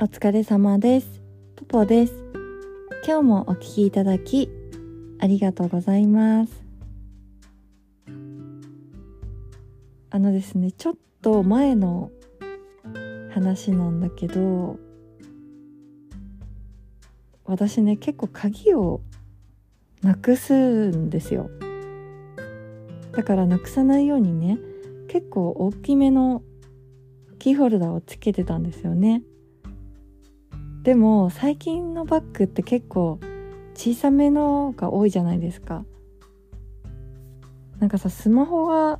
お疲れ様です。ポポです。今日もお聞きいただき、ありがとうございます。あのですね、ちょっと前の話なんだけど、私ね、結構鍵をなくすんですよ。だからなくさないようにね、結構大きめのキーホルダーをつけてたんですよね。でも最近のバッグって結構小さめのが多いじゃないですか。なんかさスマホが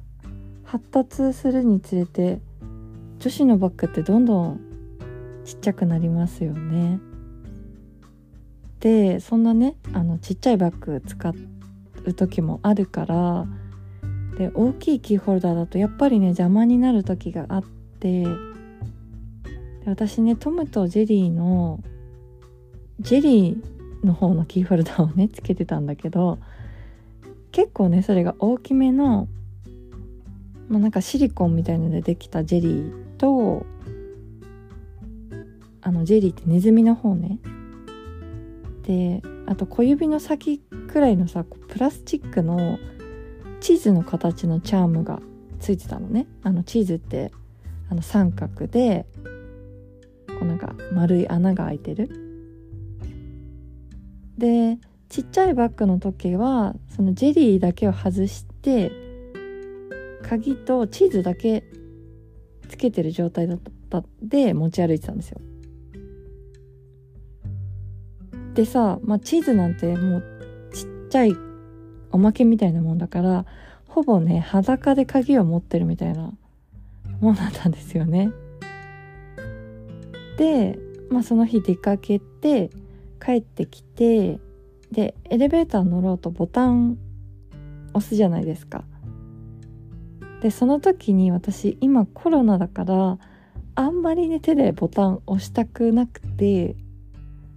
発達するにつれて女子のバッグってどんどんちっちゃくなりますよね。でそんなねあのちっちゃいバッグ使う時もあるからで大きいキーホルダーだとやっぱりね邪魔になる時があって私ねトムとジェリーのジェリーの方のキーホルダーをね つけてたんだけど結構ねそれが大きめの、まあ、なんかシリコンみたいのでできたジェリーとあのジェリーってネズミの方ね。であと小指の先くらいのさプラスチックのチーズの形のチャームがついてたのね。あのチーズってあの三角でこうなんか丸い穴が開いてる。でちっちゃいバッグの時はそのジェリーだけを外して鍵とチーズだけつけてる状態だったで持ち歩いてたんですよ。でさ、まあ、チーズなんてもうちっちゃいおまけみたいなもんだからほぼね裸で鍵を持ってるみたいなもんだったんですよね。で、まあ、その日出かけて帰ってきてでエレベーター乗ろうとボタン押すじゃないですか。でその時に私今コロナだからあんまりね手でボタン押したくなくて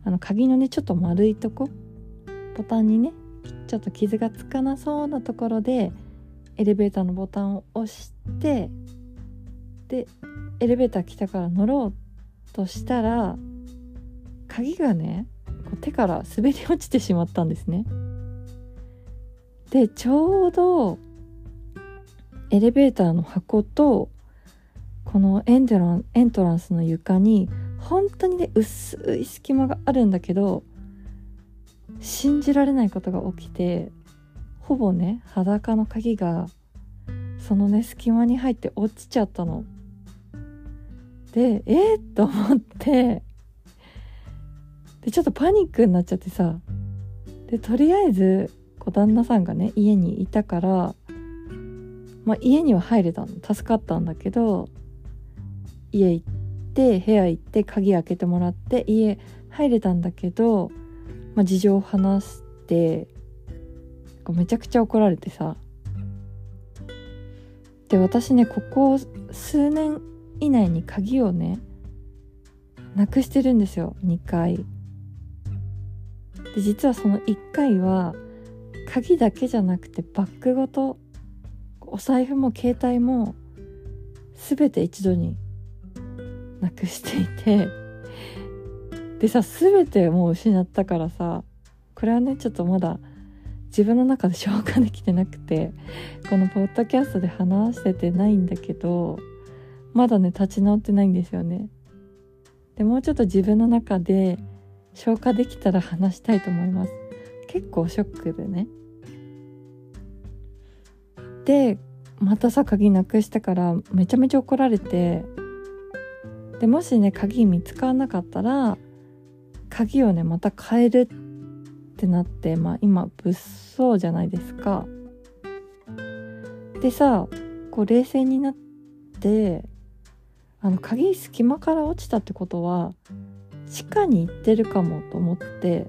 あの鍵のねちょっと丸いとこボタンにねちょっと傷がつかなそうなところでエレベーターのボタンを押してでエレベーター来たから乗ろうとしたら鍵がねこう手から滑り落ちてしまったんですね。でちょうどエレベーターの箱とこのエントランエントランスの床に本当にね薄い隙間があるんだけど信じられないことが起きてほぼね裸の鍵がそのね隙間に入って落ちちゃったの。でえ？ー、と思って。でちょっとパニックになっちゃってさ。でとりあえずこう旦那さんがね家にいたからまあ家には入れたの。助かったんだけど家行って部屋行って鍵開けてもらって家入れたんだけど、まあ、事情を話してめちゃくちゃ怒られてさ。で私ねここ数年以内に鍵をねなくしてるんですよ2回。で実はその1回は鍵だけじゃなくてバッグごとお財布も携帯も全て一度になくしていて。でさ全てもう失ったからさこれはねちょっとまだ自分の中で消化できてなくてこのポッドキャストで話しててないんだけどまだね立ち直ってないんですよね。でもうちょっと自分の中で消化できたら話したいと思います。結構ショックでね。でまたさ鍵なくしたからめちゃめちゃ怒られて。でもしね鍵見つからなかったら鍵をねまた変えるってなってまあ今物騒じゃないですか。でさこう冷静になってあの鍵隙間から落ちたってことは地下に行ってるかもと思って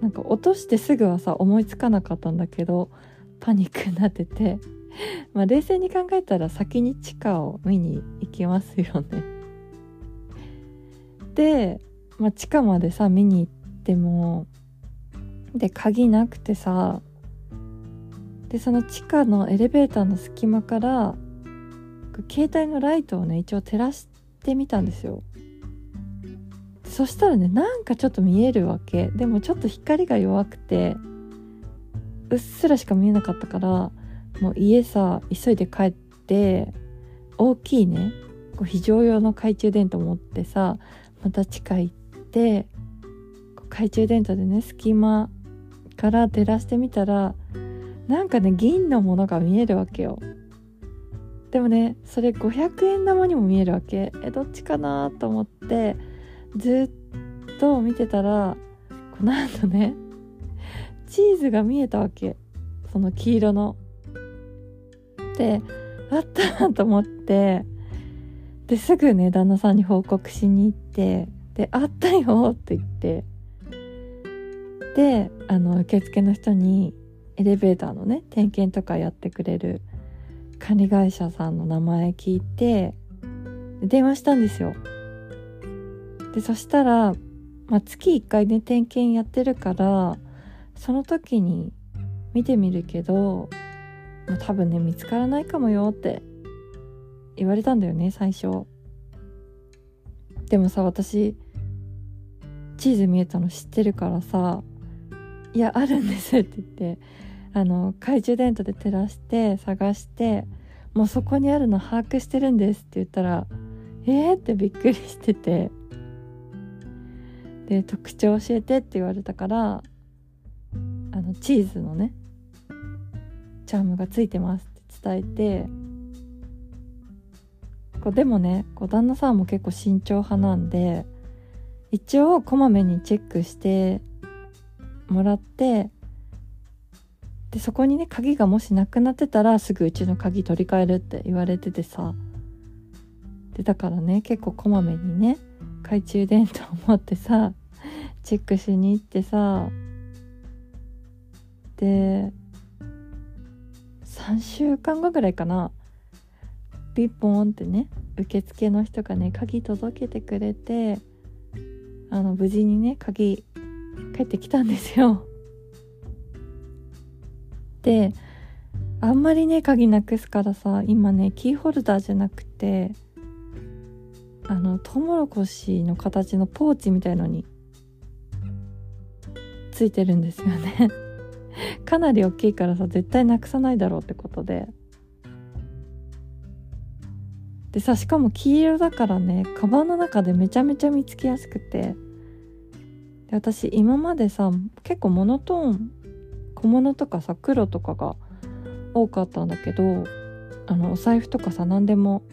なんか落としてすぐはさ思いつかなかったんだけどパニックになってて まあ冷静に考えたら先に地下を見に行きますよね。で、まあ、地下までさ見に行ってもで鍵なくてさでその地下のエレベーターの隙間から携帯のライトをね一応照らしてみたんですよ。そしたらねなんかちょっと見えるわけ。でもちょっと光が弱くてうっすらしか見えなかったからもう家さ急いで帰って大きいねこう非常用の懐中電灯持ってさまた地下行って懐中電灯でね隙間から照らしてみたらなんかね銀のものが見えるわけよ。でもねそれ500円玉にも見えるわけ。えどっちかなと思ってずっと見てたらこの後ねチーズが見えたわけ。その黄色の。であったと思って。ですぐね旦那さんに報告しに行ってで「あったよ」って言って。であの受付の人にエレベーターのね点検とかやってくれる管理会社さんの名前聞いて電話したんですよ。でそしたら、まあ、月1回ね点検やってるからその時に見てみるけど、まあ、多分ね見つからないかもよって言われたんだよね最初。でもさ私チーズ見えたの知ってるからさ「いやあるんです」って言ってあの懐中電灯で照らして探してもうそこにあるの把握してるんですって言ったら「えー?」ってびっくりしててで特徴教えてって言われたからあのチーズのねチャームがついてますって伝えてこうでもねこう旦那さんも結構慎重派なんで一応こまめにチェックしてもらってでそこにね鍵がもしなくなってたらすぐうちの鍵取り替えるって言われててさ。でだからね結構こまめにね懐中電灯を持ってさチェックしに行ってさ。で3週間後ぐらいかな。ピッポンってね受付の人がね鍵届けてくれてあの無事にね鍵帰ってきたんですよ。であんまりね鍵なくすからさ今ねキーホルダーじゃなくてあのトウモロコシの形のポーチみたいのについてるんですよね。かなり大きいからさ絶対なくさないだろうってことで。でさしかも黄色だからねカバンの中でめちゃめちゃ見つけやすくて。で私今までさ結構モノトーン小物とかさ黒とかが多かったんだけどあのお財布とかさ何でも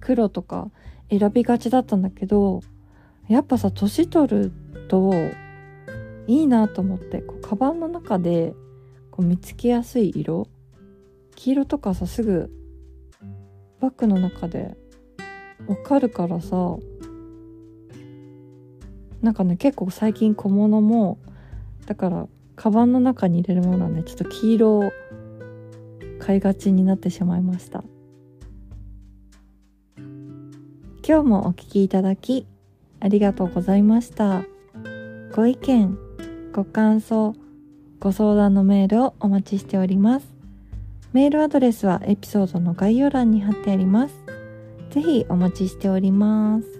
黒とか選びがちだったんだけどやっぱさ年取るといいなと思ってこうカバンの中でこう見つけやすい色黄色とかさすぐバッグの中でわかるからさなんかね結構最近小物もだからカバンの中に入れるものはねちょっと黄色を買いがちになってしまいました。今日もお聴きいただきありがとうございました。ご意見ご感想ご相談のメールをお待ちしております。メールアドレスはエピソードの概要欄に貼ってあります。ぜひお待ちしております。